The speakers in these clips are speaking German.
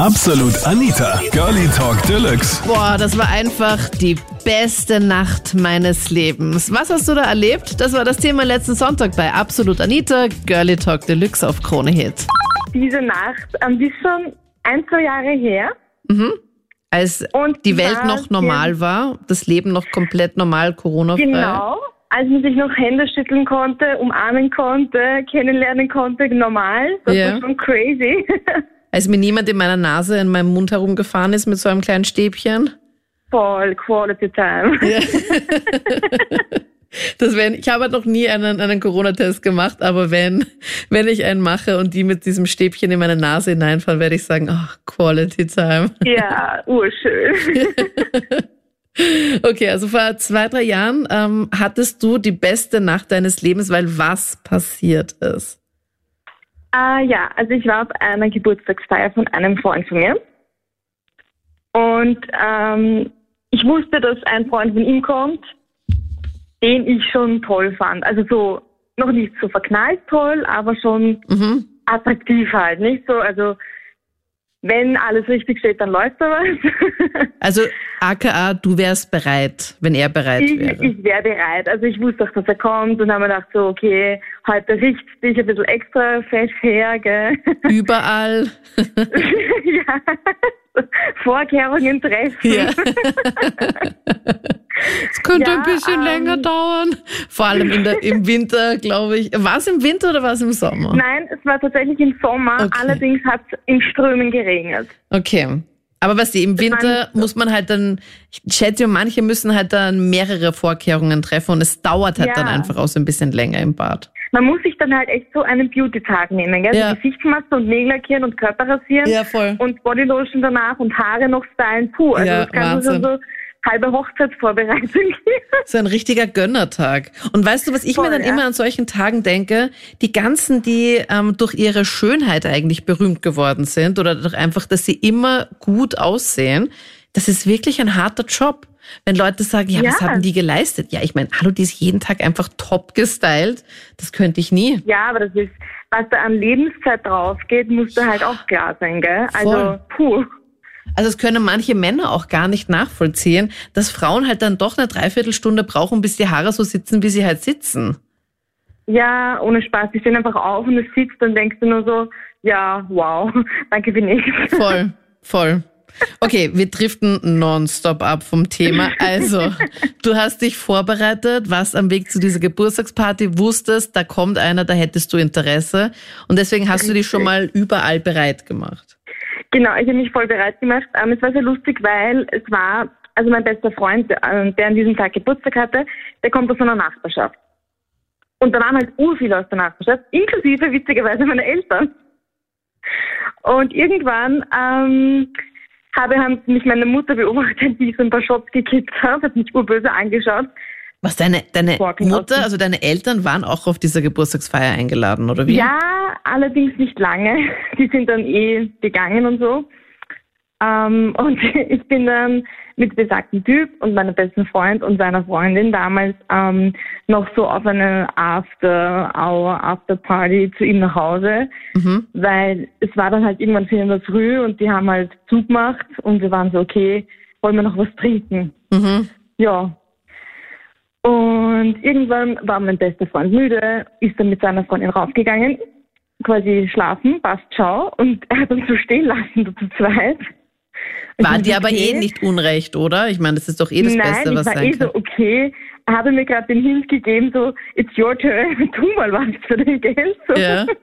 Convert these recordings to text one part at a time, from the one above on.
Absolut Anita, Girlie Talk Deluxe. Boah, das war einfach die beste Nacht meines Lebens. Was hast du da erlebt? Das war das Thema letzten Sonntag bei Absolut Anita, Girlie Talk Deluxe auf Krone Hit. Diese Nacht, ähm, die ist schon ein, zwei Jahre her. Als Und die Welt noch normal war, das Leben noch komplett normal, Corona-frei. Genau. Als man sich noch Hände schütteln konnte, umarmen konnte, kennenlernen konnte, normal. Das Ja. war schon crazy. Als mir niemand in meiner Nase, in meinem Mund herumgefahren ist mit so einem kleinen Stäbchen. Voll Quality Time. Das wenn, ich habe halt noch nie einen, einen Corona-Test gemacht, aber wenn, wenn ich einen mache und die mit diesem Stäbchen in meine Nase hineinfahren, werde ich sagen, ach, Quality Time. Ja, urschön. Okay, also vor zwei, drei Jahren ähm, hattest du die beste Nacht deines Lebens, weil was passiert ist? Ah ja, also ich war auf einer Geburtstagsfeier von einem Freund von mir. Und ähm, ich wusste, dass ein Freund von ihm kommt, den ich schon toll fand. Also so, noch nicht so verknallt toll, aber schon Mhm. attraktiv halt, nicht so, also wenn alles richtig steht, dann läuft da was. Also aka, du wärst bereit, wenn er bereit ich, wäre. ich wäre bereit. Also ich wusste auch, dass er kommt und habe mir gedacht so, okay, heute riecht dich ein bisschen extra fesch her, gell? Überall. ja. Vorkehrungen treffen. Ja. Es könnte Ja, ein bisschen ähm, länger dauern. Vor allem in der, im Winter, glaube ich. War es im Winter oder war es im Sommer? Nein, es war tatsächlich im Sommer, Okay. allerdings hat es in Strömen geregnet. Okay. Aber was die, im Winter muss man halt dann, ich schätze, manche müssen halt dann mehrere Vorkehrungen treffen und es dauert halt Ja. dann einfach auch so ein bisschen länger im Bad. Man muss sich dann halt echt so einen Beauty-Tag nehmen, gell? Ja. So Gesichtsmaske und Nägel lackieren und Körper rasieren. Ja, voll. Und Bodylotion danach und Haare noch stylen. Puh, also Ja, das Ganze Wahnsinn. schon so halbe Hochzeitsvorbereitung. So ein richtiger Gönnertag. Und weißt du, was ich mir Voll, dann ja. immer an solchen Tagen denke? Die ganzen, die ähm, durch ihre Schönheit eigentlich berühmt geworden sind oder durch einfach, dass sie immer gut aussehen, das ist wirklich ein harter Job. Wenn Leute sagen, ja, was Ja. haben die geleistet? Ja, ich meine, hallo, die ist jeden Tag einfach top gestylt. Das könnte ich nie. ja, aber das ist, was da an Lebenszeit draufgeht, muss da halt auch klar sein, gell? Also, Voll. puh. Also es können manche Männer auch gar nicht nachvollziehen, dass Frauen halt dann doch eine Dreiviertelstunde brauchen, bis die Haare so sitzen, wie sie halt sitzen. Ja, ohne Spaß. Die stehen einfach auf und es sitzt und denkst du nur so, ja, wow, danke für nichts. Voll, voll. Okay, wir driften nonstop ab vom Thema. Also, du hast dich vorbereitet, warst am Weg zu dieser Geburtstagsparty, wusstest, da kommt einer, da hättest du Interesse. Und deswegen hast du dich schon mal überall bereit gemacht. Genau, ich habe mich voll bereit gemacht. Ähm, es war sehr lustig, weil es war, also mein bester Freund, äh, der an diesem Tag Geburtstag hatte, der kommt aus einer Nachbarschaft. Und da waren halt ur viele aus der Nachbarschaft, inklusive witzigerweise meine Eltern. Und irgendwann ähm, habe haben mich meine Mutter beobachtet, wie ich so ein paar Shots gekippt habe, hat mich urböse angeschaut. Was, deine, deine Mutter, also deine Eltern waren auch auf dieser Geburtstagsfeier eingeladen, oder wie? Ja, allerdings nicht lange. Die sind dann eh gegangen und so. Ähm, und ich bin dann mit besagtem Typ und meinem besten Freund und seiner Freundin damals ähm, noch so auf eine After-Hour, After-Party zu ihm nach Hause, Mhm. weil es war dann halt irgendwann vier in der Früh und die haben halt zugemacht und wir waren so, okay, wollen wir noch was trinken? Mhm. Ja. Und irgendwann war mein bester Freund müde, ist dann mit seiner Freundin raufgegangen, quasi schlafen, passt, ciao. Und er hat uns so stehen lassen, zu zweit. War ich dir aber okay. eh nicht unrecht, oder? Ich meine, das ist doch eh das Nein, Beste, ich was war sein eh kann. so, okay. Er hatte mir gerade den Hint gegeben, so, it's your turn, tu mal was für dein Geld. So. Ja.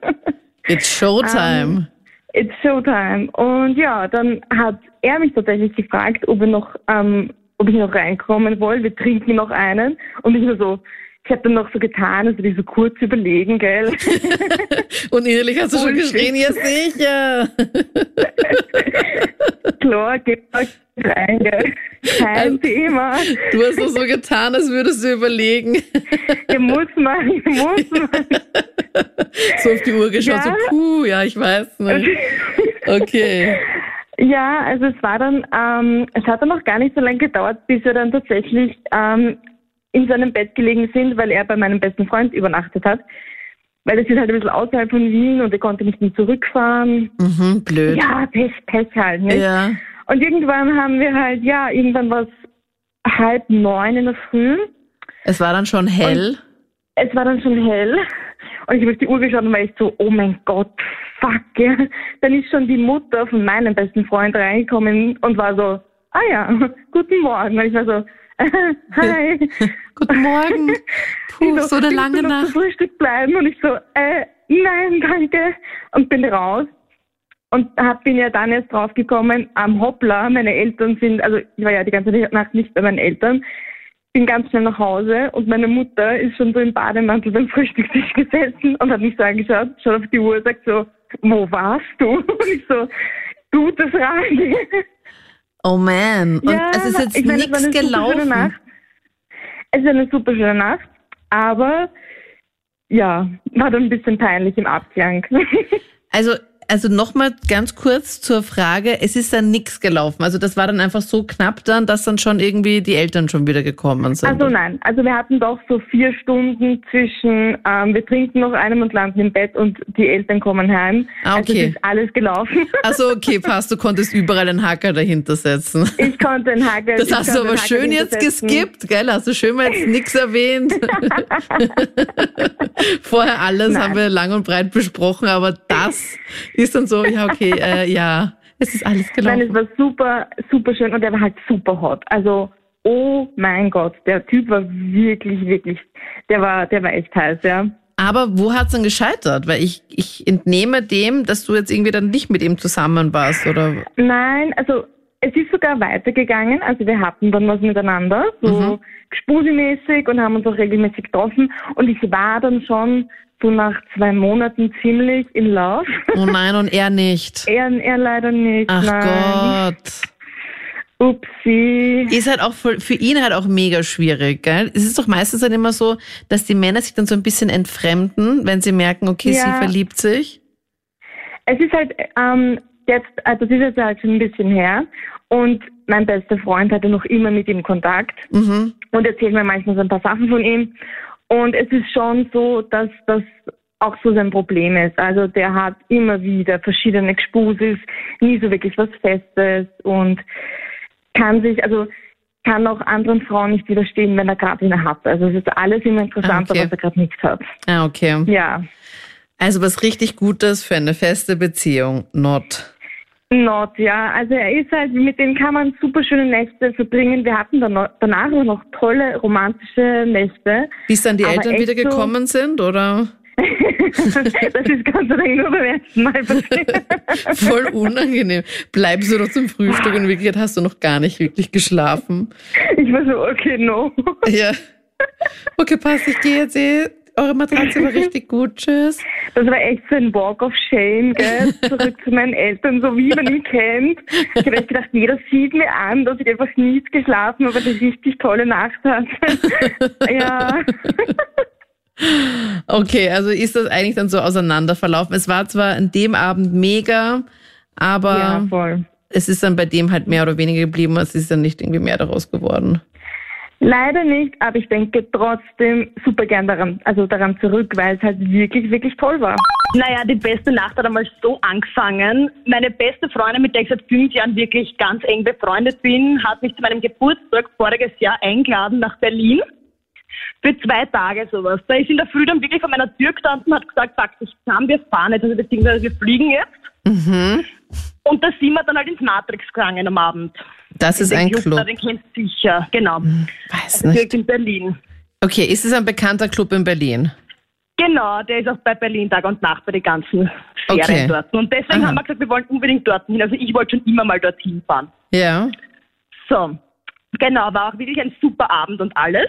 It's Showtime. It's Showtime. Und ja, dann hat er mich tatsächlich gefragt, ob, er noch, ähm, ob ich noch reinkommen will. Wir trinken noch einen. Und ich nur so, ich habe dann noch so getan, also die so kurz überlegen, gell. Und innerlich hast du schon geschrien, ja sicher. Klar, geh mal rein, gell. Kein Also- Thema. Du hast doch so getan, als würdest du überlegen. Hier muss man, hier muss man. So auf die Uhr geschaut, Ja. so puh, ja, ich weiß nicht. Okay. Ja, also es war dann, ähm, es hat dann noch gar nicht so lange gedauert, bis wir dann tatsächlich ähm, in seinem Bett gelegen sind, weil er bei meinem besten Freund übernachtet hat. Weil das ist halt ein bisschen außerhalb von Wien und ich konnte nicht mehr zurückfahren. Mhm, blöd. Ja, Pech, Pech halt. Nicht? Ja. Und irgendwann haben wir halt, ja, irgendwann war es halb neun in der Früh. Es war dann schon hell. Es war dann schon hell und ich habe auf die Uhr geschaut und war echt so, oh mein Gott, fuck. Ja. Dann ist schon die Mutter von meinem besten Freund reingekommen und war so, ah ja, guten Morgen. Und ich war so, hi. Guten Morgen. Puh, Die so eine "Willst lange du noch Nacht. Zum Frühstück bleiben und ich so, äh, nein, danke. Und bin raus. Und hab, bin ja dann erst draufgekommen, am Hoppla, meine Eltern sind, also ich war ja die ganze Nacht nicht bei meinen Eltern, bin ganz schnell nach Hause und meine Mutter ist schon so im Bademantel beim Frühstückstisch gesessen und hat mich so angeschaut, schaut auf die Uhr und sagt so, wo warst du? Und ich so, gutes Radio. Oh man. Und es ist jetzt nichts gelaufen. Es ist eine super schöne Nacht, aber ja, war dann ein bisschen peinlich im Abklang. Also, also nochmal ganz kurz zur Frage, es ist dann nichts gelaufen. Also das war dann einfach so knapp dann, dass dann schon irgendwie die Eltern schon wieder gekommen sind. Also nein, also wir hatten doch so vier Stunden zwischen, ähm, wir trinken noch einem und landen im Bett und die Eltern kommen heim. Ah, Also okay. es ist alles gelaufen. Also okay, passt, du konntest überall einen Hacker dahinter setzen. Ich konnte den Hakel. Das hast du aber schön jetzt geskippt, gell? Hast du schön mal jetzt nichts erwähnt. Vorher alles Nein. haben wir lang und breit besprochen, aber das ist dann so, ja, okay, äh, ja, es ist alles Nein, es gelaufen. war super, super schön und der war halt super hot. Also, oh mein Gott, der Typ war wirklich, wirklich, der war, der war echt heiß, ja. Aber wo hat's dann gescheitert? Weil ich, ich entnehme dem, dass du jetzt irgendwie dann nicht mit ihm zusammen warst, oder? Nein, also es ist sogar weitergegangen. Also wir hatten dann was miteinander, so Mhm. gespusimäßig und haben uns auch regelmäßig getroffen. Und ich war dann schon so nach zwei Monaten ziemlich in Love. Oh nein, und er nicht. er, er leider nicht. Ach nein. Gott. Upsi. Ist halt auch voll, für ihn halt auch mega schwierig, gell? Es ist doch meistens dann immer so, dass die Männer sich dann so ein bisschen entfremden, wenn sie merken, okay, sie Ja. verliebt sich. Es ist halt ähm, jetzt, also das ist jetzt halt schon ein bisschen her. Und mein bester Freund hatte noch immer mit ihm Kontakt. Mhm. und erzählt mir manchmal so ein paar Sachen von ihm. Und es ist schon so, dass das auch so sein Problem ist. Also der hat immer wieder verschiedene Gespusis, nie so wirklich was Festes und kann sich, also kann auch anderen Frauen nicht widerstehen, wenn er gerade eine hat. Also es ist alles immer interessanter, Ah, okay. was er gerade nicht hat. Ah, okay. Ja. Also was richtig Gutes für eine feste Beziehung. Not. Not, ja. Also er ist halt, mit dem kann man super schöne Nächte verbringen. Wir hatten dann danach auch noch tolle romantische Nächte. Bis dann die Aber Eltern wieder so- gekommen sind, oder? das ist sei Dank nur beim ersten Mal passiert. Voll unangenehm. Bleibst du doch zum Frühstück und in Wirklichkeit hast du noch gar nicht wirklich geschlafen. Ich war so, okay, no. Ja. Okay, passt, ich gehe jetzt eh. Eure Matratze war richtig gut. Tschüss. Das war echt so ein Walk of Shame, gell? Zurück zu meinen Eltern, so wie man ihn kennt. Ich habe echt gedacht, jeder sieht mir an, dass ich einfach nie geschlafen habe, eine richtig tolle Nacht hatte. ja. Okay, also ist das eigentlich dann so auseinanderverlaufen. Es war zwar an dem Abend mega, aber Ja, es ist dann bei dem halt mehr oder weniger geblieben. Es ist dann nicht irgendwie mehr daraus geworden. Leider nicht, aber ich denke trotzdem super gern daran, also daran zurück, weil es halt wirklich, wirklich toll war. Naja, die beste Nacht hat einmal so angefangen. Meine beste Freundin, mit der ich seit fünf Jahren wirklich ganz eng befreundet bin, hat mich zu meinem Geburtstag voriges Jahr eingeladen nach Berlin. Für zwei Tage sowas. Da ist in der Früh dann wirklich vor meiner Tür gestanden und hat gesagt, pack dich zusammen, wir fahren jetzt, also beziehungsweise wir fliegen jetzt. Mhm. Und da sind wir dann halt ins Matrix gegangen am Abend. Das ist ein Club, Club. da, Den kennst du sicher, genau. Weiß Direkt nicht. in Berlin. Okay, ist es ein bekannter Club in Berlin? Genau, der ist auch bei Berlin Tag und Nacht bei den ganzen Ferien Okay. dort. Und deswegen Aha. haben wir gesagt, wir wollen unbedingt dorthin hin. Also ich wollte schon immer mal dorthin fahren. Ja. So, genau, war auch wirklich ein super Abend und alles.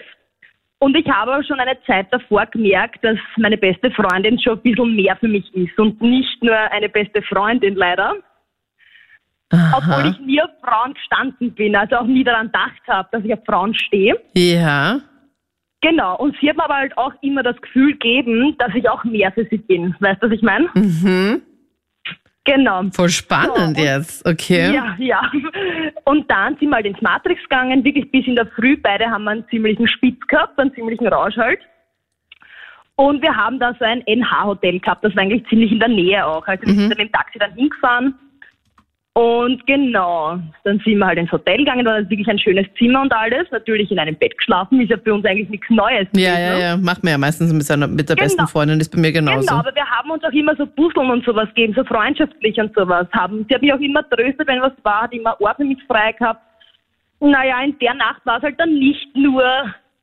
Und ich habe aber schon eine Zeit davor gemerkt, dass meine beste Freundin schon ein bisschen mehr für mich ist und nicht nur eine beste Freundin leider, obwohl Aha. ich nie auf Frauen gestanden bin, also auch nie daran gedacht habe, dass ich auf Frauen stehe. Ja. Genau, und sie hat mir aber halt auch immer das Gefühl gegeben, dass ich auch mehr für sie bin. Weißt du, was ich meine? Mhm. Genau. Voll spannend So, jetzt. Okay. Ja, ja. Und dann sind wir halt ins Matrix gegangen, wirklich bis in der Früh. Beide haben einen ziemlichen Spitz gehabt, einen ziemlichen Rausch halt. Und wir haben da so ein NH-Hotel gehabt, das war eigentlich ziemlich in der Nähe auch. Also wir sind dann mit dem Taxi dann hingefahren. Und genau, dann sind wir halt ins Hotel gegangen, da war wirklich ein schönes Zimmer und alles. Natürlich in einem Bett geschlafen, ist ja für uns eigentlich nichts Neues. Ja, ja, ne? ja. Macht man ja meistens mit, seiner, mit der Genau. besten Freundin, ist bei mir genauso. Genau, aber wir haben uns auch immer so Puzzeln und sowas gegeben, so freundschaftlich und sowas haben. Sie hat mich auch immer tröstet, wenn was war, hat immer Ohr für mich frei gehabt. Naja, in der Nacht war es halt dann nicht nur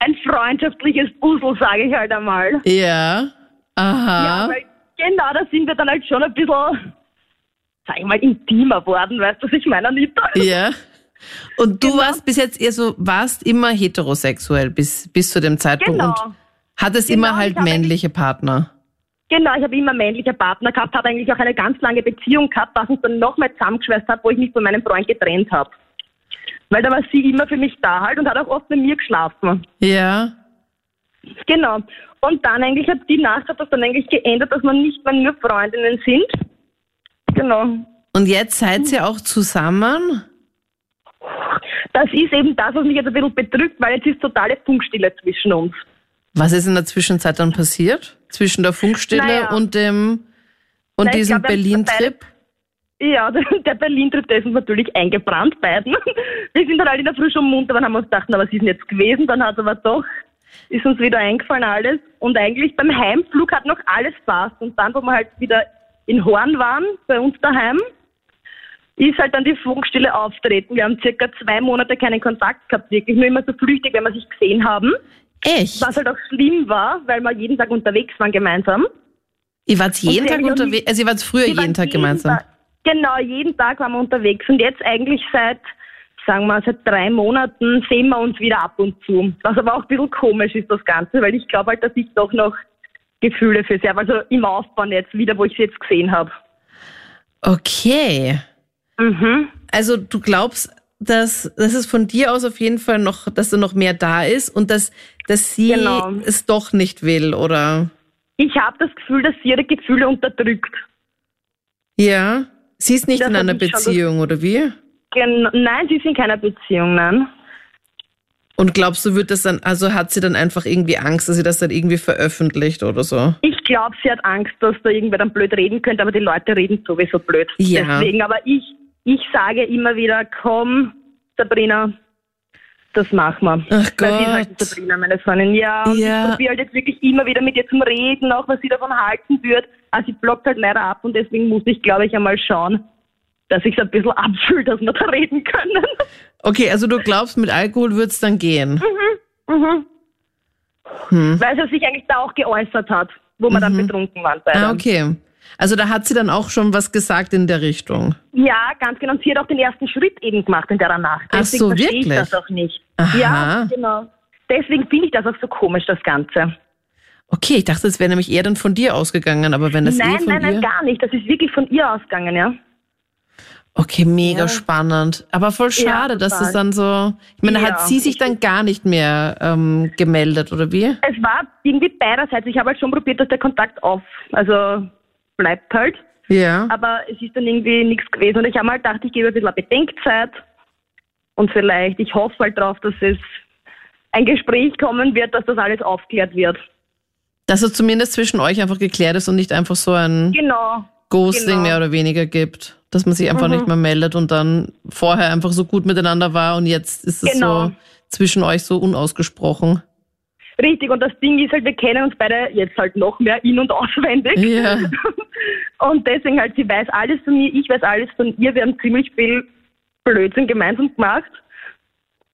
ein freundschaftliches Puzzle, sage ich halt einmal. Ja. Aha. Ja, weil genau, da sind wir dann halt schon ein bisschen, sag ich mal, intimer worden, weißt du, was ich meine, Anita? Ja. Und du Genau. warst bis jetzt eher so, warst immer heterosexuell bis, bis zu dem Zeitpunkt Genau. und hattest Genau, immer halt männliche Partner. Genau, ich habe immer männliche Partner gehabt, habe eigentlich auch eine ganz lange Beziehung gehabt, was uns dann nochmal zusammengeschweißt hat, wo ich mich von meinem Freund getrennt habe. Weil da war sie immer für mich da halt und hat auch oft bei mir geschlafen. Ja. Genau. Und dann eigentlich hat die Nacht hat das dann eigentlich geändert, dass wir nicht mehr nur Freundinnen sind. Genau. Und jetzt seid ihr auch zusammen? Das ist eben das, was mich jetzt ein bisschen bedrückt, weil jetzt ist totale Funkstille zwischen uns. Was ist in der Zwischenzeit dann passiert? Zwischen der Funkstille Naja. und dem und ich diesem Berlin-Trip? Ja, der Berlin-Trip, der ist uns natürlich eingebrannt, beiden. Wir sind dann halt in der Früh schon munter, dann haben wir uns gedacht, na, was ist denn jetzt gewesen? Dann hat aber doch, ist uns wieder eingefallen alles. Und eigentlich beim Heimflug hat noch alles passt. Und dann, wo wir halt wieder in Horn waren, bei uns daheim, ist halt dann die Funkstille auftreten. Wir haben circa zwei Monate keinen Kontakt gehabt, wirklich nur immer so flüchtig, wenn wir sich gesehen haben. Echt? Was halt auch schlimm war, weil wir jeden Tag unterwegs waren gemeinsam. Ihr wart jeden Tag unterwegs, also ihr wart früher jeden Tag gemeinsam. Tag, genau, jeden Tag waren wir unterwegs und jetzt eigentlich seit, sagen wir, seit drei Monaten sehen wir uns wieder ab und zu. Was aber auch ein bisschen komisch ist, das Ganze, weil ich glaube halt, dass ich doch noch Gefühle für sie habe. Also im Aufbauen jetzt wieder, wo ich sie jetzt gesehen habe. Okay. Mhm. Also du glaubst, dass, dass es von dir aus auf jeden Fall noch, dass da noch mehr da ist und dass, dass sie Genau. es doch nicht will, oder? Ich habe das Gefühl, dass sie ihre Gefühle unterdrückt. Ja. Sie ist nicht Das in einer schon Beziehung, oder wie? Gen nein, sie ist in keiner Beziehung, nein. Und glaubst du, wird das dann, also hat sie dann einfach irgendwie Angst, dass sie das dann irgendwie veröffentlicht oder so? Ich glaube, sie hat Angst, dass da irgendwer dann blöd reden könnte, aber die Leute reden sowieso blöd. Ja. Deswegen, aber ich, ich sage immer wieder, komm, Sabrina, das machen wir. Ach Weil sie halt Gott. die Sabrina, meine Freundin. Ja, und Ja. ich probiere halt jetzt wirklich immer wieder mit ihr zum Reden, auch was sie davon halten wird. Also sie blockt halt leider ab und deswegen muss ich, glaube ich, einmal schauen, dass ich es ein bisschen abfühle, dass wir da reden können. Okay, also du glaubst, mit Alkohol wird's dann gehen. Mhm. Hm. Weil sie sich eigentlich da auch geäußert hat, wo wir dann betrunken waren. Ah, okay. Also da hat sie dann auch schon was gesagt in der Richtung. Ja, ganz genau. Und sie hat auch den ersten Schritt eben gemacht in der Nacht. Ach Deswegen so, wirklich? ich das auch nicht. Aha. Ja, genau. Deswegen finde ich das auch so komisch, das Ganze. Okay, ich dachte, es wäre nämlich eher dann von dir ausgegangen, aber wenn das eh nein, von nein, dir... nein, gar nicht. Das ist wirklich von ihr ausgegangen, ja. Okay, mega Ja. spannend. Aber voll schade, Ja, dass es dann so. Ich meine, Ja, hat sie sich ich- dann gar nicht mehr ähm, gemeldet, oder wie? Es war irgendwie beiderseits. Ich habe halt schon probiert, dass der Kontakt auf, also bleibt halt. Ja. Aber es ist dann irgendwie nichts gewesen. Und ich habe mal gedacht, ich gebe ein bisschen Bedenkzeit. Und vielleicht, ich hoffe halt drauf, dass es ein Gespräch kommen wird, dass das alles aufklärt wird. Dass es zumindest zwischen euch einfach geklärt ist und nicht einfach so ein Genau. Ghosting genau. Mhm. mehr oder weniger gibt. Dass man sich einfach nicht mehr meldet und dann vorher einfach so gut miteinander war und jetzt ist es Genau. so zwischen euch so unausgesprochen. Richtig, und das Ding ist halt, wir kennen uns beide jetzt halt noch mehr in- und auswendig. Ja. Und deswegen halt, sie weiß alles von mir, ich weiß alles von ihr. Wir haben ziemlich viel Blödsinn gemeinsam gemacht.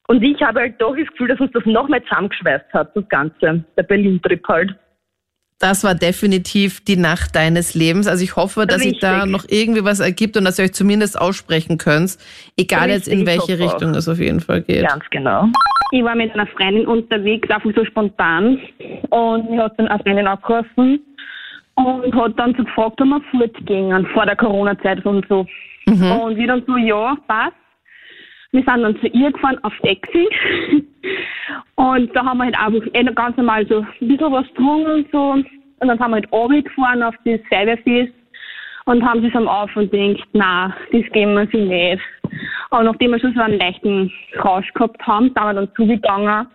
Und ich habe halt doch das Gefühl, dass uns das noch mehr zusammengeschweißt hat, das Ganze, der Berlin-Trip halt. Das war definitiv die Nacht deines Lebens. Also ich hoffe, dass sich da Richtig. noch irgendwie was ergibt und dass ihr euch zumindest aussprechen könnt. Egal jetzt in Richtig, welche. Richtung es auf jeden Fall geht. Ganz genau. Ich war mit einer Freundin unterwegs, einfach so spontan. Und ich hat dann eine Freundin angerufen und hat dann so gefragt, ob wir fortgehen vor der Corona-Zeit und so. Und wir dann so, ja, passt. Wir sind dann zu ihr gefahren auf Taxi. Und da haben wir halt einfach eh noch ganz normal so ein bisschen was getrunken und so. Und dann sind wir halt runtergefahren auf das Feuerwehrfest und haben sich am Auf und denkt, na, das geben wir sich nicht. Aber nachdem wir schon so einen leichten Rausch gehabt haben, sind wir dann zugegangen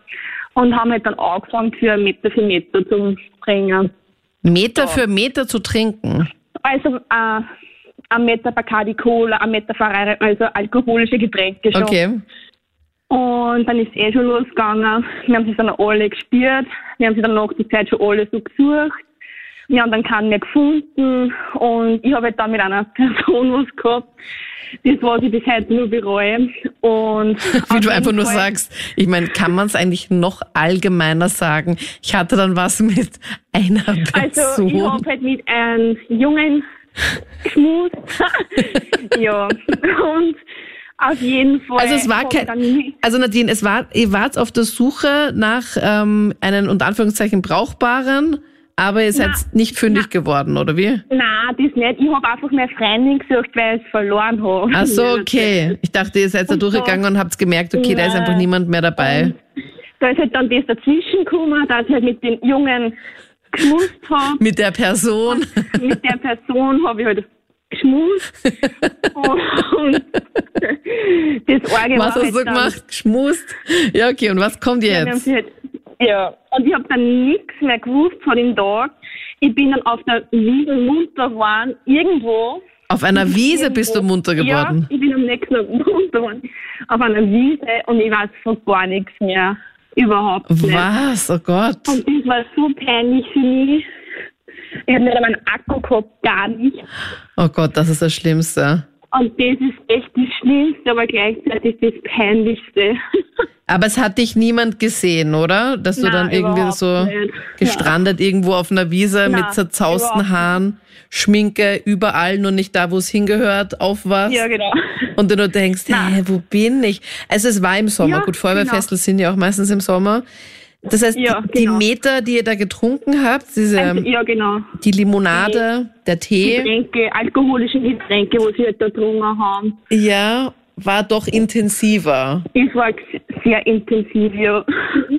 und haben halt dann angefangen für Meter für Meter zu bringen. Meter für Meter zu trinken. Also äh, ein Meter Bacardi Cola, ein Meter Ferrari, also alkoholische Getränke schon. Okay. Und dann ist eh schon losgegangen. Wir haben sich dann alle gespürt. Wir haben sie dann nach die Zeit schon alle so gesucht. Wir haben dann keinen mehr gefunden. Und ich habe halt dann mit einer Person was gehabt. Das, was ich bis heute nur bereue. Und Wie du einfach jeden nur Fall- sagst, ich meine, kann man es eigentlich noch allgemeiner sagen? Ich hatte dann was mit einer Also Person. ich habe halt mit einem Jungen geschmust. ja. Und auf jeden Fall. Also es war kein, also Nadine, es war, ihr wart auf der Suche nach ähm, einem unter Anführungszeichen brauchbaren, aber ihr seid Na, nicht fündig geworden, oder wie? Nein, das nicht. Ich habe einfach meine Freundin gesucht, weil ich es verloren habe. Ach so, okay. Ich dachte, ihr seid da Und durchgegangen und habt gemerkt, okay, da ist Ja. einfach niemand mehr dabei. Da ist halt dann das dazwischen gekommen, dass halt mit den Jungen geschmust habe. Mit der Person. mit der Person habe ich halt geschmust. und das Orge Was hast du halt dann, gemacht? Geschmust? Ja, okay, und was kommt jetzt? sie halt, ja, und ich habe dann nichts mehr gewusst von dem Tag. Ich bin dann auf der Wiese munter geworden, irgendwo. Auf einer Wiese bist du munter geworden. Ja, ich bin am nächsten Tag munter geworden. Auf einer Wiese und ich weiß von gar nichts mehr. Überhaupt nicht. Was? Oh Gott. Und das war so peinlich für mich. Ich habe nicht einmal einen Akku gehabt, gar nicht. Oh Gott, das ist das Schlimmste. Und das ist echt das Schlimmste, aber gleichzeitig das Peinlichste. Aber es hat dich niemand gesehen, oder? Dass du Nein, dann irgendwie so nicht. gestrandet irgendwo auf einer Wiese Nein, mit zerzausten Haaren, Schminke überall, nur nicht da, wo es hingehört, aufwachst. Ja, genau. Und du nur denkst, hä, wo bin ich? Also es war im Sommer. Ja, Gut, Feuerwehrfestel sind ja auch meistens im Sommer. Das heißt, Ja, die, die genau. Meter, die ihr da getrunken habt, diese, Also, ja, genau. die Limonade, der Tee, Getränke, alkoholische Getränke, wo sie halt da getrunken haben. ja, war doch intensiver. Es war sehr intensiv, ja.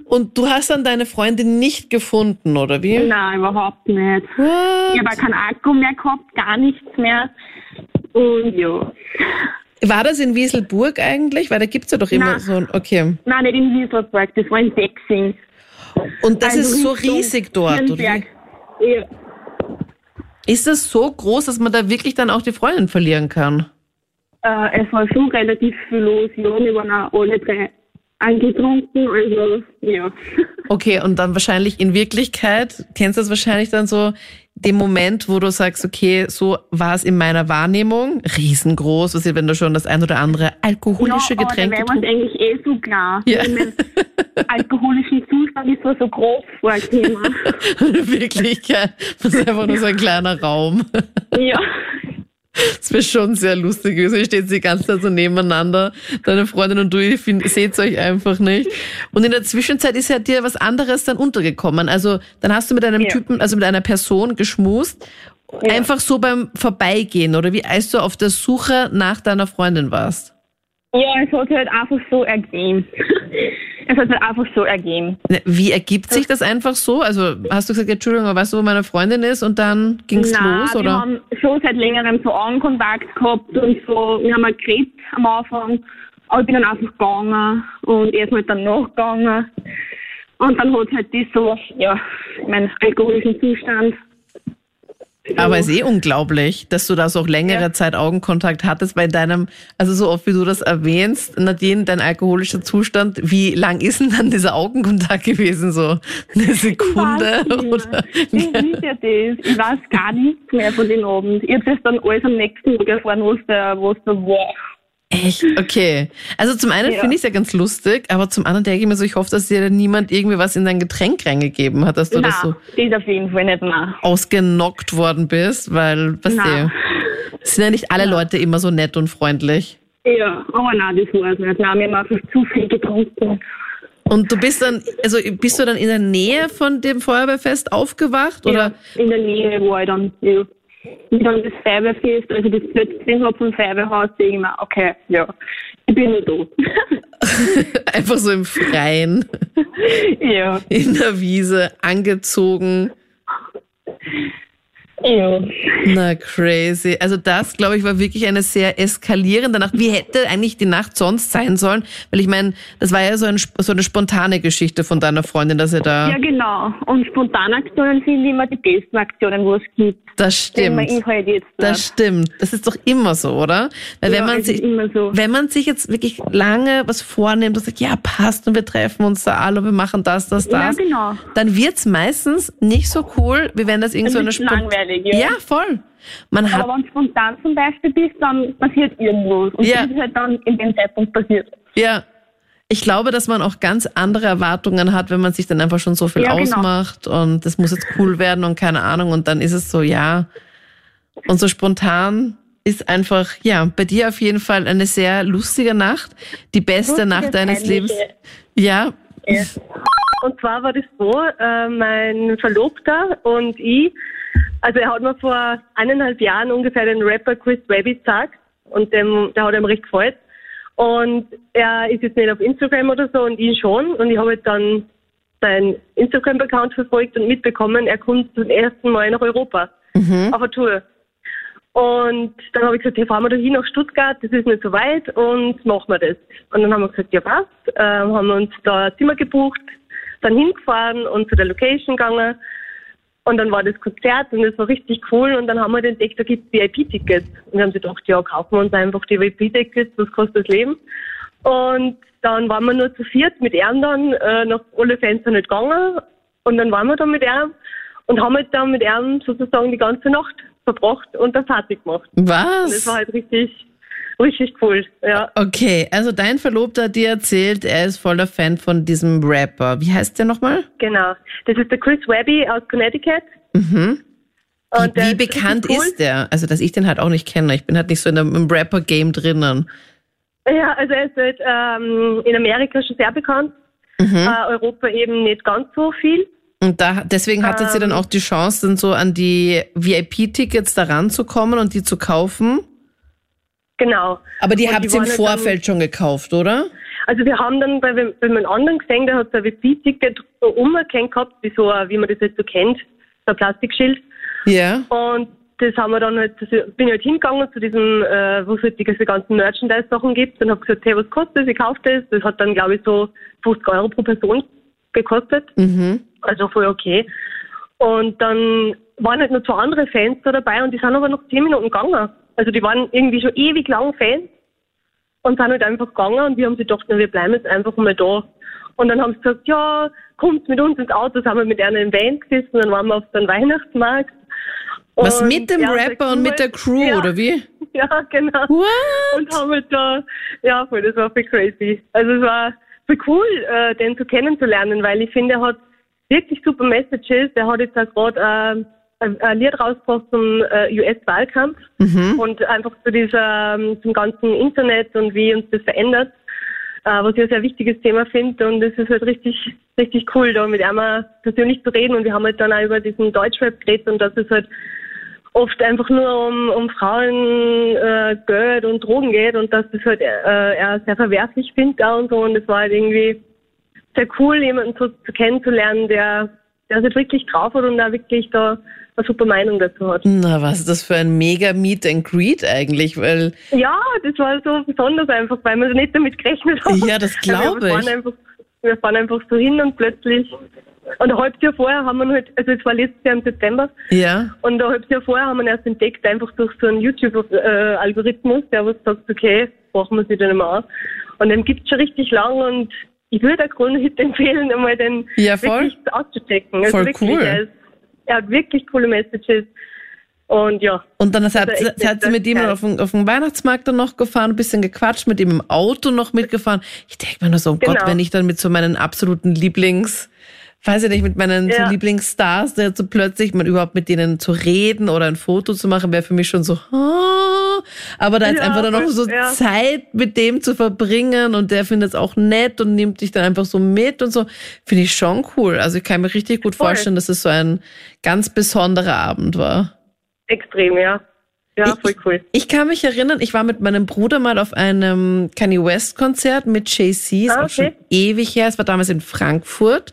Und du hast dann deine Freundin nicht gefunden, oder wie? Nein, überhaupt nicht. What? Ich habe keinen Akku mehr gehabt, gar nichts mehr. Und ja. War das in Wieselburg eigentlich? Weil da gibt's ja doch immer Nein. so ein, okay. Nein, nicht in Wieselberg, das war in Dexing. Und das Also ist so riesig dort, oder? Ja. Ist das so groß, dass man da wirklich dann auch die Freundin verlieren kann? Äh, es war schon relativ viel los, ja. Wir waren auch alle drei angetrunken, also ja. Okay, und dann wahrscheinlich in Wirklichkeit, kennst du das wahrscheinlich dann so, den Moment, wo du sagst, okay, so war es in meiner Wahrnehmung, riesengroß, was ihr, wenn du schon das ein oder andere alkoholische ja, Getränk aber da war uns getrunken eigentlich eh so klar. Ja. Mein alkoholischen Zustand ist so, so groß vorgekommen. In Wirklichkeit, das ist einfach nur so ein kleiner Raum. ja. Das wäre schon sehr lustig gewesen. Ihr steht die ganze Zeit so nebeneinander, deine Freundin und du, ihr seht euch einfach nicht. Und in der Zwischenzeit ist ja dir was anderes dann untergekommen. Also dann hast du mit einem Ja. Typen, also mit einer Person geschmust, Ja. einfach so beim Vorbeigehen oder wie, als du auf der Suche nach deiner Freundin warst. Ja, es hat halt einfach so ergeben. es hat sich einfach so ergeben. Ne, Wie ergibt sich das einfach so? Also hast du gesagt, Entschuldigung, aber weißt du, wo meine Freundin ist und dann ging's Nein, los wir oder? haben schon seit längerem so Augenkontakt gehabt und so, wir haben mal geredet am Anfang, aber ich bin dann einfach gegangen und er ist halt dann nachgegangen. Und dann hat halt das so, ja, meinen alkoholischen Zustand. Aber ist eh unglaublich, dass du da so auch längere Ja. Zeit Augenkontakt hattest bei deinem, also so oft wie du das erwähnst, Nadine, dein alkoholischer Zustand, wie lang ist denn dann dieser Augenkontakt gewesen? So eine Sekunde Ich oder? ist ja das. Ich weiß gar nichts mehr von den Abend. Ich habe das dann alles am nächsten Tag erfahren, was da, was da war. Echt? Okay. Also zum einen Ja. finde ich es ja ganz lustig, aber zum anderen denke ich mir so, ich hoffe, dass dir niemand irgendwie was in dein Getränk reingegeben hat, dass du das so Nein, das auf jeden Fall nicht ausgenockt worden bist, weil, was Nein. sind ja nicht alle Leute immer so nett und freundlich. Ja, aber nein, das war es nicht. Nein, wir haben zu viel getrunken. Und du bist dann, also bist du dann in der Nähe von dem Feuerwehrfest aufgewacht oder? Ja, in der Nähe war ich dann, ja. Und dann das Feuerwehrfest, also das Plötzlich hab vom Feuerwehrhaus, denke ich mir, okay, ja, ich bin nur tot. Einfach so im Freien, ja. in der Wiese, angezogen. Ja. Na crazy. Also das, glaube ich, war wirklich eine sehr eskalierende Nacht. Wie hätte eigentlich die Nacht sonst sein sollen? Weil ich meine, das war ja so, ein, so eine spontane Geschichte von deiner Freundin, dass er da... Ja, genau. Und Spontanaktionen sind immer die besten Aktionen, wo es gibt. Das Wenn man stimmt. ich halt Das stimmt. Das ist doch immer so, oder? Weil wenn Ja, man es sich, immer so. wenn man sich jetzt wirklich lange was vornimmt und sagt, ja, passt und wir treffen uns da alle und wir machen das, das, Ja, das, genau. dann wird's meistens nicht so cool, wie wenn das irgend so Ein eine bisschen Langweilig, ja. Ja, voll. Man hat Aber wenn du spontan zum Beispiel bist, dann passiert irgendwas. Und Ja. das ist halt dann in dem Zeitpunkt passiert. Ja. Ich glaube, dass man auch ganz andere Erwartungen hat, wenn man sich dann einfach schon so viel Ja, genau. ausmacht und das muss jetzt cool werden und keine Ahnung und dann ist es so, ja. Und so spontan ist einfach, ja, bei dir auf jeden Fall eine sehr lustige Nacht, die beste Lustige, Nacht deines peinliche. Lebens. Ja, Und zwar war das so, äh, mein Verlobter und ich, also er hat mir vor eineinhalb Jahren ungefähr den Rapper Chris Webby gesagt und dem, der hat ihm recht gefallen. Und er ist jetzt nicht auf Instagram oder so und ich schon. Und ich habe dann sein Instagram-Account verfolgt und mitbekommen, er kommt zum ersten Mal nach Europa auf eine Tour. Und dann habe ich gesagt, hey, fahren wir da hin nach Stuttgart, das ist nicht so weit und machen wir das. Und dann haben wir gesagt, ja passt, ähm, haben wir uns da ein Zimmer gebucht, dann hingefahren und zu der Location gegangen. Und dann war das Konzert und das war richtig cool und dann haben wir entdeckt, da gibt es VIP-Tickets. Und wir haben gedacht, ja, kaufen wir uns einfach die VIP-Tickets, was kostet das Leben? Und dann waren wir nur zu viert mit ihm dann, äh, nach alle Fenster nicht gegangen. Und dann waren wir da mit ihm und haben halt dann mit ihm sozusagen die ganze Nacht verbracht und dann Party gemacht. Und das was? war halt richtig, richtig cool, ja. Okay, also dein Verlobter hat dir erzählt, er ist voller Fan von diesem Rapper. Wie heißt der nochmal? Genau. Das ist der Chris Webby aus Connecticut. Mhm. Und der Wie ist bekannt cool. ist der? Also, dass ich den halt auch nicht kenne. Ich bin halt nicht so in im Rapper-Game drinnen. Ja, also er ist halt, ähm, in Amerika schon sehr bekannt, Mhm. äh, Europa eben nicht ganz so viel. Und da, deswegen hattet ihr dann Ähm. auch die Chance, dann so an die VIP-Tickets da ranzukommen und die zu kaufen. Genau. Aber die habt ihr im halt Vorfeld schon gekauft, oder? Also wir haben dann bei, bei einem anderen gesehen, der hat so ein VIP-Ticket umgehängt gehabt, wie, so, wie man das jetzt so kennt, so ein Plastikschild. Ja. Und das haben wir dann halt, das bin ich halt hingegangen zu diesem, äh, wo es halt die, diese ganzen Merchandise-Sachen gibt und habe gesagt, hey, was kostet das? Ich kaufe das. Das hat dann, glaube ich, so 50 Euro pro Person gekostet. Mhm. Also voll okay. Und dann waren halt noch zwei andere Fans da dabei und die sind aber noch zehn Minuten gegangen. Also die waren irgendwie schon ewig lang Fans und sind halt einfach gegangen und wir haben sich gedacht, na, wir bleiben jetzt einfach mal da. Und dann haben sie gesagt, ja, kommt mit uns ins Auto, sind wir mit einer im Van gesessen, dann waren wir auf den Weihnachtsmarkt. Was Und mit dem ja, Rapper und mit der Crew, ja, oder wie? Ja, genau. What? Und haben halt da, ja, voll, das war voll crazy. Also es war voll cool, äh, den so kennenzulernen, weil ich finde, er hat wirklich super Messages. Der hat jetzt auch gerade äh, Lied rausgebracht zum äh, US-Wahlkampf Mhm. und einfach zu dieser, ähm, zum ganzen Internet und wie uns das verändert, äh, was ich ein sehr wichtiges Thema finde. Und es ist halt richtig, richtig cool, da mit auch persönlich zu reden. Und wir haben halt dann auch über diesen Deutschrap geredet und dass es halt oft einfach nur um, um Frauen, äh, Geld und Drogen geht und dass das halt äh, er sehr verwerflich findet und so. Und es war halt irgendwie sehr cool, jemanden so zu kennenzulernen, der, der es halt wirklich drauf hat und da wirklich da eine super Meinung dazu hat. Na, was ist das für ein mega Meet and Greet eigentlich? Weil, Ja, das war so besonders einfach, weil wir nicht damit gerechnet haben. Ja, das glaube wir ich. Einfach, wir fahren einfach so hin und plötzlich, und ein halbes Jahr vorher haben wir halt, also es war letztes Jahr im September, ja. und ein halbes Jahr vorher haben wir erst entdeckt, einfach durch so einen YouTube-Algorithmus, der was sagt, okay, brauchen wir sich den mal an. Und den gibt's schon richtig lang und ich würde auch Kronhit empfehlen, einmal den Ja, wirklich auszuchecken. Also Voll wirklich, cool. Er, ist, er hat wirklich coole Messages. Und ja, Und dann seid, Also seid ihr mit ihm auf den, auf den Weihnachtsmarkt dann noch gefahren, ein bisschen gequatscht, mit ihm im Auto noch mitgefahren. Ich denke mir nur so, oh Gott, Genau. wenn ich dann mit so meinen absoluten Lieblings, weiß ich nicht, mit meinen so Ja. Lieblingsstars, der so plötzlich man überhaupt mit denen zu reden oder ein Foto zu machen, wäre für mich schon so, ah. aber da jetzt Ja, einfach dann noch so ja. Zeit mit dem zu verbringen und der findet es auch nett und nimmt dich dann einfach so mit und so, finde ich schon cool. Also ich kann mir richtig gut Voll. vorstellen, dass es so ein ganz besonderer Abend war. extrem, ja. Ja, voll cool. Ich kann mich erinnern, ich war mit meinem Bruder mal auf einem Kanye West Konzert mit Jay-Z, ist Ah, auch schon okay. ewig her, es war damals in Frankfurt.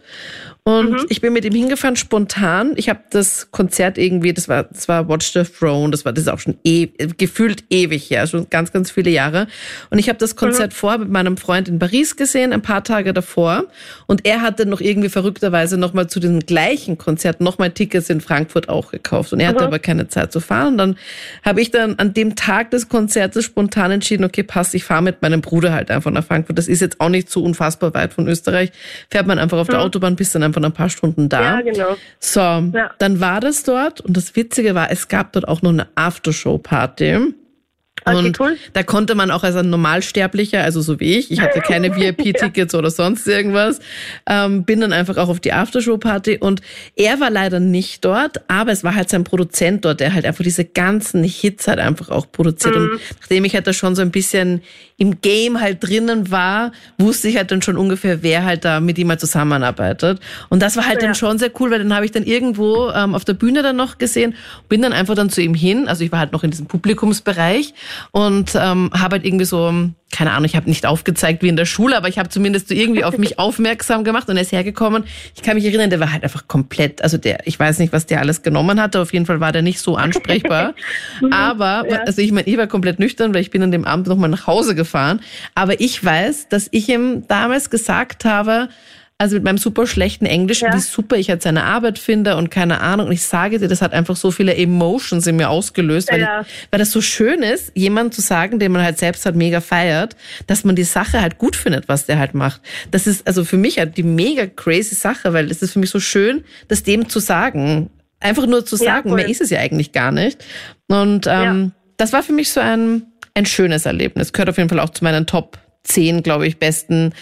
Und mhm. ich bin mit ihm hingefahren, spontan. Ich habe das Konzert irgendwie, das war, das war Watch the Throne, das war das ist auch schon e gefühlt ewig her, schon ganz, ganz viele Jahre. Und ich habe das Konzert mhm. vor mit meinem Freund in Paris gesehen, ein paar Tage davor. Und er hatte noch irgendwie verrückterweise nochmal zu diesem gleichen Konzert nochmal Tickets in Frankfurt auch gekauft. Und er hatte mhm. aber keine Zeit zu fahren. Und dann habe ich dann an dem Tag des Konzertes spontan entschieden, okay, passt, ich fahre mit meinem Bruder halt einfach nach Frankfurt. Das ist jetzt auch nicht so unfassbar weit von Österreich. Fährt man einfach auf der mhm. Autobahn, bis dann einfach ein paar Stunden da. Ja, genau. So, ja. dann war das dort. Und das Witzige war, es gab dort auch noch eine Aftershow-Party. Okay, und cool. da konnte man auch als ein Normalsterblicher, also so wie ich, ich hatte keine VIP-Tickets ja. oder sonst irgendwas, ähm, bin dann einfach auch auf die Aftershow-Party und er war leider nicht dort, aber es war halt sein Produzent dort, der halt einfach diese ganzen Hits halt einfach auch produziert. Mhm. Und nachdem ich halt da schon so ein bisschen im Game halt drinnen war, wusste ich halt dann schon ungefähr, wer halt da mit ihm mal zusammenarbeitet. Und das war halt ja. dann schon sehr cool, weil dann habe ich dann irgendwo ähm, auf der Bühne dann noch gesehen, bin dann einfach dann zu ihm hin. Also ich war halt noch in diesem Publikumsbereich und ähm, habe halt irgendwie so, keine Ahnung, ich habe nicht aufgezeigt wie in der Schule, aber ich habe zumindest so irgendwie auf mich aufmerksam gemacht und er ist hergekommen. Ich kann mich erinnern, der war halt einfach komplett, also der, ich weiß nicht, was der alles genommen hatte, auf jeden Fall war der nicht so ansprechbar. aber, ja. also ich meine, ich war komplett nüchtern, weil ich bin an dem Abend nochmal nach Hause gefahren. Aber ich weiß, dass ich ihm damals gesagt habe, also mit meinem super schlechten Englisch, ja. wie super ich halt seine Arbeit finde und keine Ahnung. Und ich sage dir, das hat einfach so viele Emotions in mir ausgelöst, weil, ja. ich, weil das so schön ist, jemand zu sagen, den man halt selbst halt mega feiert, dass man die Sache halt gut findet, was der halt macht. Das ist also für mich halt die mega crazy Sache, weil es ist für mich so schön, das dem zu sagen. Einfach nur zu sagen, ja, mehr ist es ja eigentlich gar nicht. Und ähm, das war für mich so ein, ein schönes Erlebnis. Gehört auf jeden Fall auch zu meinen Top zehn, glaube ich, besten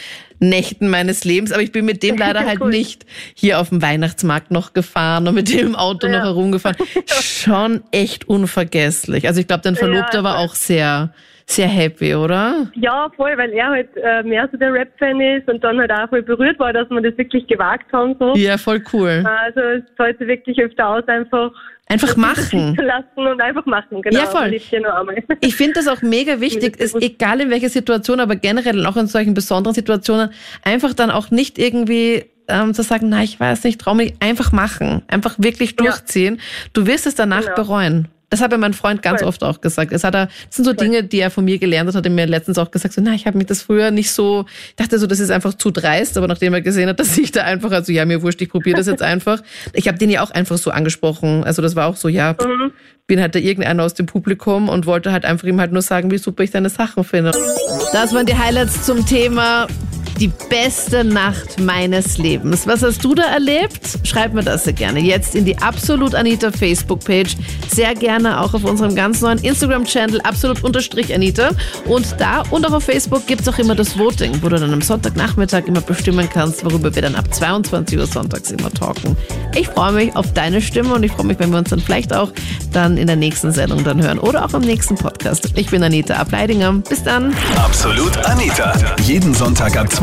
Nächten meines Lebens. Aber ich bin mit dem leider halt cool. nicht hier auf dem Weihnachtsmarkt noch gefahren und mit dem Auto ja. noch herumgefahren. Schon echt unvergesslich. Also ich glaube, dein Verlobter ja, war auch sehr, sehr happy, oder? Ja, voll, weil er halt äh, mehr so der Rap-Fan ist und dann halt auch voll berührt war, dass wir das wirklich gewagt haben. So. Ja, voll cool. Also es sollte wirklich öfter aus, einfach Einfach machen. Lassen und einfach machen, genau. Ja, voll. Ich finde das auch mega wichtig, ist egal in welcher Situation, aber generell auch in solchen besonderen Situationen, einfach dann auch nicht irgendwie ähm, zu sagen, na, ich weiß nicht, trau mich, einfach machen. Einfach wirklich durchziehen. Ja. Du wirst es danach genau. bereuen. Das hat mir mein Freund ganz cool. oft auch gesagt. Es hat er, das sind so cool. Dinge, die er von mir gelernt hat, hat er mir letztens auch gesagt, so, na, ich habe mich das früher nicht so, ich dachte so, das ist einfach zu dreist, aber nachdem er gesehen hat, dass ich da einfach, also ja, mir wurscht, ich probiere das jetzt einfach. Ich habe den ja auch einfach so angesprochen. Also das war auch so, ja, mhm. bin halt da irgendeiner aus dem Publikum und wollte halt einfach ihm halt nur sagen, wie super ich deine Sachen finde. Das waren die Highlights zum Thema die beste Nacht meines Lebens. Was hast du da erlebt? Schreib mir das sehr gerne. Jetzt in die Absolut Anita Facebook-Page. Sehr gerne auch auf unserem ganz neuen Instagram-Channel Absolut-Anita. Und da und auch auf Facebook gibt es auch immer das Voting, wo du dann am Sonntagnachmittag immer bestimmen kannst, worüber wir dann ab 22 Uhr sonntags immer talken. Ich freue mich auf deine Stimme und ich freue mich, wenn wir uns dann vielleicht auch dann in der nächsten Sendung dann hören oder auch am nächsten Podcast. Ich bin Anita Ableidinger. Bis dann. Absolut Anita. Jeden Sonntag ab 22